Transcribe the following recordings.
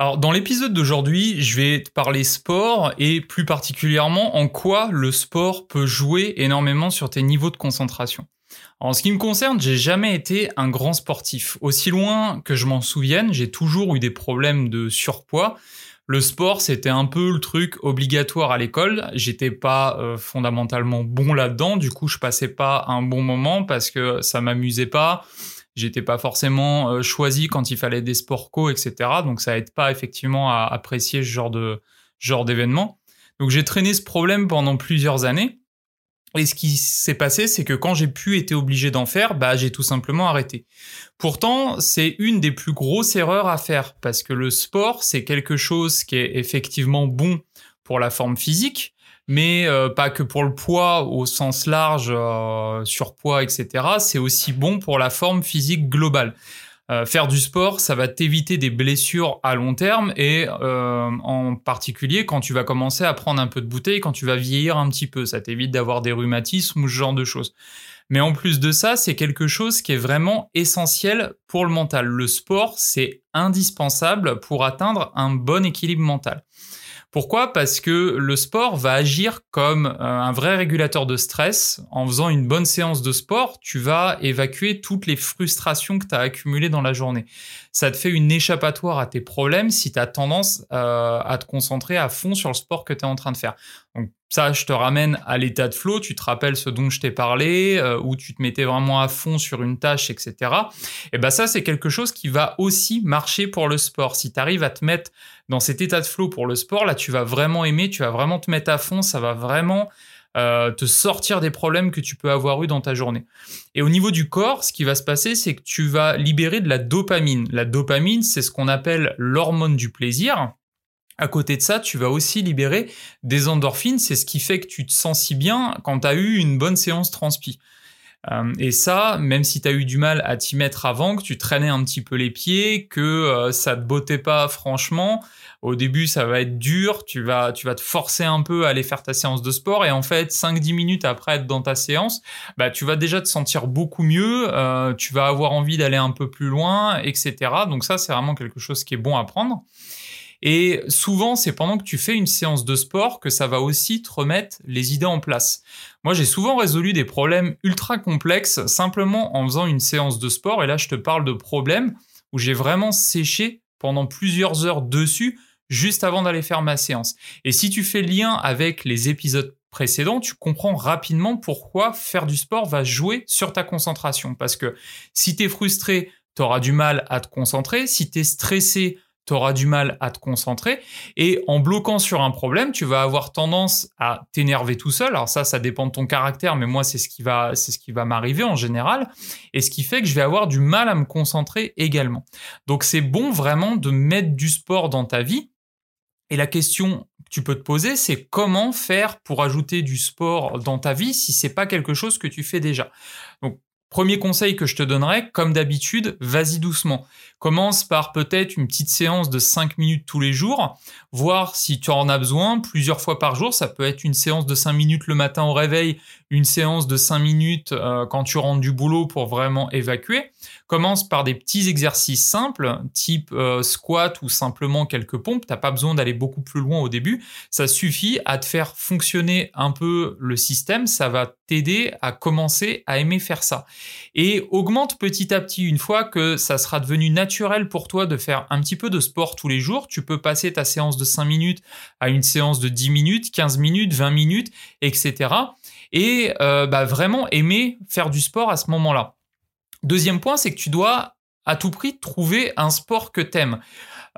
Alors, dans l'épisode d'aujourd'hui, je vais parler sport et plus particulièrement en quoi le sport peut jouer énormément sur tes niveaux de concentration. En ce qui me concerne, j'ai jamais été un grand sportif. Aussi loin que je m'en souvienne, j'ai toujours eu des problèmes de surpoids. Le sport, c'était un peu le truc obligatoire à l'école. J'étais pas euh, fondamentalement bon là-dedans. Du coup, je passais pas un bon moment parce que ça m'amusait pas j'étais pas forcément euh, choisi quand il fallait des sports co, etc. Donc ça aide pas effectivement à apprécier ce genre de genre d'événement. Donc j'ai traîné ce problème pendant plusieurs années. Et ce qui s'est passé, c'est que quand j'ai pu été obligé d'en faire, bah j'ai tout simplement arrêté. Pourtant, c'est une des plus grosses erreurs à faire parce que le sport, c'est quelque chose qui est effectivement bon pour la forme physique, mais euh, pas que pour le poids au sens large, euh, surpoids, etc. C'est aussi bon pour la forme physique globale. Euh, faire du sport, ça va t'éviter des blessures à long terme et en particulier quand tu vas commencer à prendre un peu de bouteille, quand tu vas vieillir un petit peu, ça t'évite d'avoir des rhumatismes ou ce genre de choses. Mais en plus de ça, c'est quelque chose qui est vraiment essentiel pour le mental. Le sport, c'est indispensable pour atteindre un bon équilibre mental. Pourquoi? Parce que le sport va agir comme euh, un vrai régulateur de stress. En faisant une bonne séance de sport, tu vas évacuer toutes les frustrations que tu as accumulées dans la journée. Ça te fait une échappatoire à tes problèmes si tu as tendance euh, à te concentrer à fond sur le sport que tu es en train de faire. Ça, je te ramène à l'état de flow, tu te rappelles ce dont je t'ai parlé, euh, où tu te mettais vraiment à fond sur une tâche, etc. Et ben ça, c'est quelque chose qui va aussi marcher pour le sport. Si tu arrives à te mettre dans cet état de flow pour le sport, là, tu vas vraiment aimer, tu vas vraiment te mettre à fond, ça va vraiment euh, te sortir des problèmes que tu peux avoir eu dans ta journée. Et au niveau du corps, ce qui va se passer, c'est que tu vas libérer de la dopamine. La dopamine, c'est ce qu'on appelle l'hormone du plaisir. À côté de ça, tu vas aussi libérer des endorphines. C'est ce qui fait que tu te sens si bien quand tu as eu une bonne séance transpi. Euh, et ça, même si tu as eu du mal à t'y mettre avant, que tu traînais un petit peu les pieds, que euh, ça te bottait pas franchement, au début ça va être dur, tu vas, tu vas te forcer un peu à aller faire ta séance de sport et en fait 5-10 minutes après être dans ta séance, bah, tu vas déjà te sentir beaucoup mieux, euh, tu vas avoir envie d'aller un peu plus loin, etc. Donc ça c'est vraiment quelque chose qui est bon à prendre. Et souvent, c'est pendant que tu fais une séance de sport que ça va aussi te remettre les idées en place. Moi, j'ai souvent résolu des problèmes ultra complexes simplement en faisant une séance de sport. Et là, je te parle de problèmes où j'ai vraiment séché pendant plusieurs heures dessus juste avant d'aller faire ma séance. Et si tu fais lien avec les épisodes précédents, tu comprends rapidement pourquoi faire du sport va jouer sur ta concentration. Parce que si tu es frustré, tu auras du mal à te concentrer. Si tu es stressé, tu auras du mal à te concentrer. Et en bloquant sur un problème, tu vas avoir tendance à t'énerver tout seul. Alors ça, ça dépend de ton caractère, mais moi, c'est ce qui va, c'est ce qui va m'arriver en général. Et ce qui fait que je vais avoir du mal à me concentrer également. Donc c'est bon vraiment de mettre du sport dans ta vie. Et la question que tu peux te poser, c'est comment faire pour ajouter du sport dans ta vie si c'est pas quelque chose que tu fais déjà? Donc Premier conseil que je te donnerais, comme d'habitude, vas-y doucement. Commence par peut-être une petite séance de 5 minutes tous les jours, voir si tu en as besoin plusieurs fois par jour. Ça peut être une séance de 5 minutes le matin au réveil, une séance de 5 minutes euh, quand tu rentres du boulot pour vraiment évacuer. Commence par des petits exercices simples, type euh, squat ou simplement quelques pompes. T'as pas besoin d'aller beaucoup plus loin au début. Ça suffit à te faire fonctionner un peu le système. Ça va t'aider à commencer à aimer faire ça. Et augmente petit à petit. Une fois que ça sera devenu naturel pour toi de faire un petit peu de sport tous les jours, tu peux passer ta séance de 5 minutes à une séance de 10 minutes, 15 minutes, 20 minutes, etc. Et euh, bah, vraiment aimer faire du sport à ce moment-là. Deuxième point, c'est que tu dois à tout prix trouver un sport que t'aimes.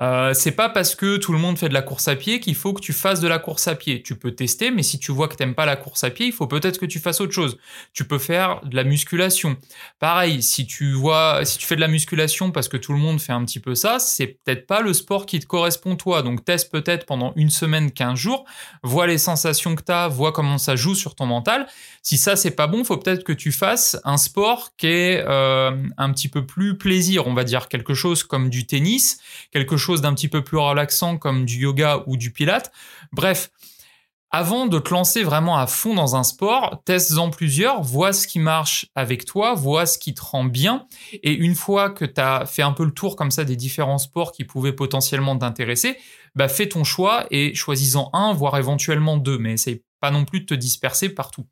Euh, c'est pas parce que tout le monde fait de la course à pied qu'il faut que tu fasses de la course à pied. Tu peux tester, mais si tu vois que t'aimes pas la course à pied, il faut peut-être que tu fasses autre chose. Tu peux faire de la musculation. Pareil, si tu vois, si tu fais de la musculation parce que tout le monde fait un petit peu ça, c'est peut-être pas le sport qui te correspond toi. Donc teste peut-être pendant une semaine, 15 jours, vois les sensations que tu as, vois comment ça joue sur ton mental. Si ça c'est pas bon, faut peut-être que tu fasses un sport qui est euh, un petit peu plus plaisir, on va dire quelque chose comme du tennis, quelque chose d'un petit peu plus relaxant comme du yoga ou du pilate. Bref, avant de te lancer vraiment à fond dans un sport, teste-en plusieurs, vois ce qui marche avec toi, vois ce qui te rend bien. Et une fois que tu as fait un peu le tour comme ça des différents sports qui pouvaient potentiellement t'intéresser, bah fais ton choix et choisis-en un, voire éventuellement deux, mais essaye pas non plus de te disperser partout.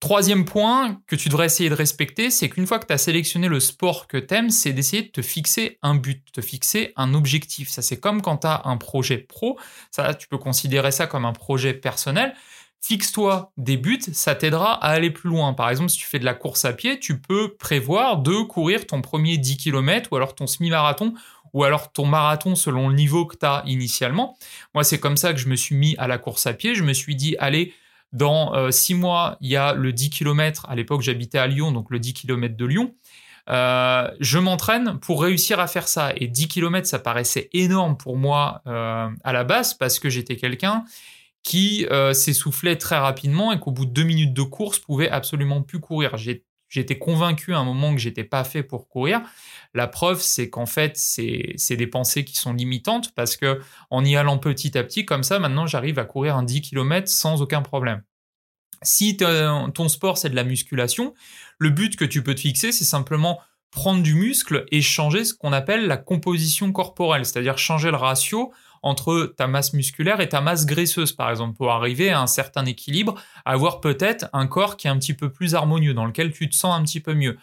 Troisième point que tu devrais essayer de respecter, c'est qu'une fois que tu as sélectionné le sport que tu aimes, c'est d'essayer de te fixer un but, de te fixer un objectif. Ça, c'est comme quand tu as un projet pro. Ça, tu peux considérer ça comme un projet personnel. Fixe-toi des buts, ça t'aidera à aller plus loin. Par exemple, si tu fais de la course à pied, tu peux prévoir de courir ton premier 10 km ou alors ton semi-marathon ou alors ton marathon selon le niveau que tu as initialement. Moi, c'est comme ça que je me suis mis à la course à pied. Je me suis dit, allez, dans euh, six mois, il y a le 10 km. À l'époque, j'habitais à Lyon, donc le 10 km de Lyon. Euh, je m'entraîne pour réussir à faire ça. Et 10 km, ça paraissait énorme pour moi euh, à la base parce que j'étais quelqu'un qui s'essoufflait très rapidement et qu'au bout de deux minutes de course pouvait absolument plus courir. J'étais convaincu à un moment que j'étais pas fait pour courir. La preuve, c'est qu'en fait, c'est des pensées qui sont limitantes parce que en y allant petit à petit, comme ça, maintenant, j'arrive à courir un 10 km sans aucun problème. Si ton sport, c'est de la musculation, le but que tu peux te fixer, c'est simplement prendre du muscle et changer ce qu'on appelle la composition corporelle, c'est-à-dire changer le ratio entre ta masse musculaire et ta masse graisseuse, par exemple, pour arriver à un certain équilibre, avoir peut-être un corps qui est un petit peu plus harmonieux, dans lequel tu te sens un petit peu mieux.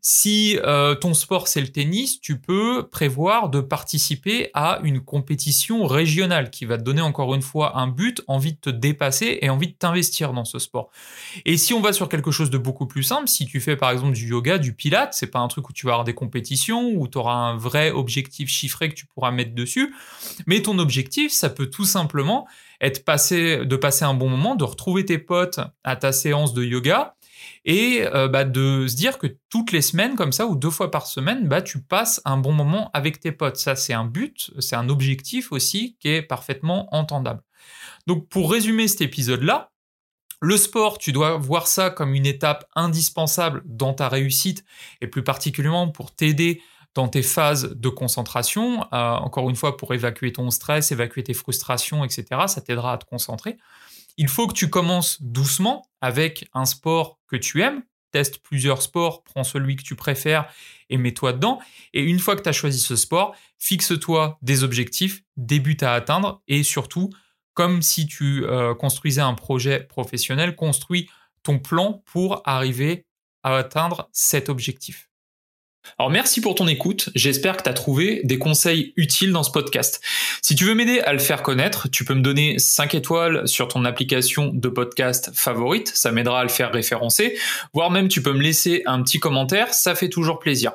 Si euh, ton sport c'est le tennis, tu peux prévoir de participer à une compétition régionale qui va te donner encore une fois un but, envie de te dépasser et envie de t'investir dans ce sport. Et si on va sur quelque chose de beaucoup plus simple, si tu fais par exemple du yoga, du pilate, c'est pas un truc où tu vas avoir des compétitions, où tu auras un vrai objectif chiffré que tu pourras mettre dessus, mais ton objectif, ça peut tout simplement être passé, de passer un bon moment, de retrouver tes potes à ta séance de yoga et euh, bah, de se dire que toutes les semaines comme ça ou deux fois par semaine, bah, tu passes un bon moment avec tes potes. Ça, c'est un but, c'est un objectif aussi qui est parfaitement entendable. Donc pour résumer cet épisode-là, le sport, tu dois voir ça comme une étape indispensable dans ta réussite et plus particulièrement pour t'aider dans tes phases de concentration, euh, encore une fois pour évacuer ton stress, évacuer tes frustrations, etc. Ça t'aidera à te concentrer. Il faut que tu commences doucement avec un sport que tu aimes. Teste plusieurs sports, prends celui que tu préfères et mets-toi dedans. Et une fois que tu as choisi ce sport, fixe-toi des objectifs, débute à atteindre et surtout, comme si tu euh, construisais un projet professionnel, construis ton plan pour arriver à atteindre cet objectif. Alors merci pour ton écoute, j'espère que tu as trouvé des conseils utiles dans ce podcast. Si tu veux m'aider à le faire connaître, tu peux me donner 5 étoiles sur ton application de podcast favorite, ça m'aidera à le faire référencer, voire même tu peux me laisser un petit commentaire, ça fait toujours plaisir.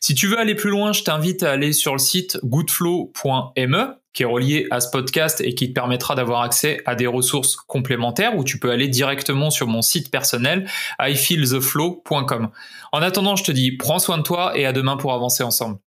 Si tu veux aller plus loin, je t'invite à aller sur le site goodflow.me qui est relié à ce podcast et qui te permettra d'avoir accès à des ressources complémentaires où tu peux aller directement sur mon site personnel ifeeltheflow.com. En attendant, je te dis prends soin de toi et à demain pour avancer ensemble.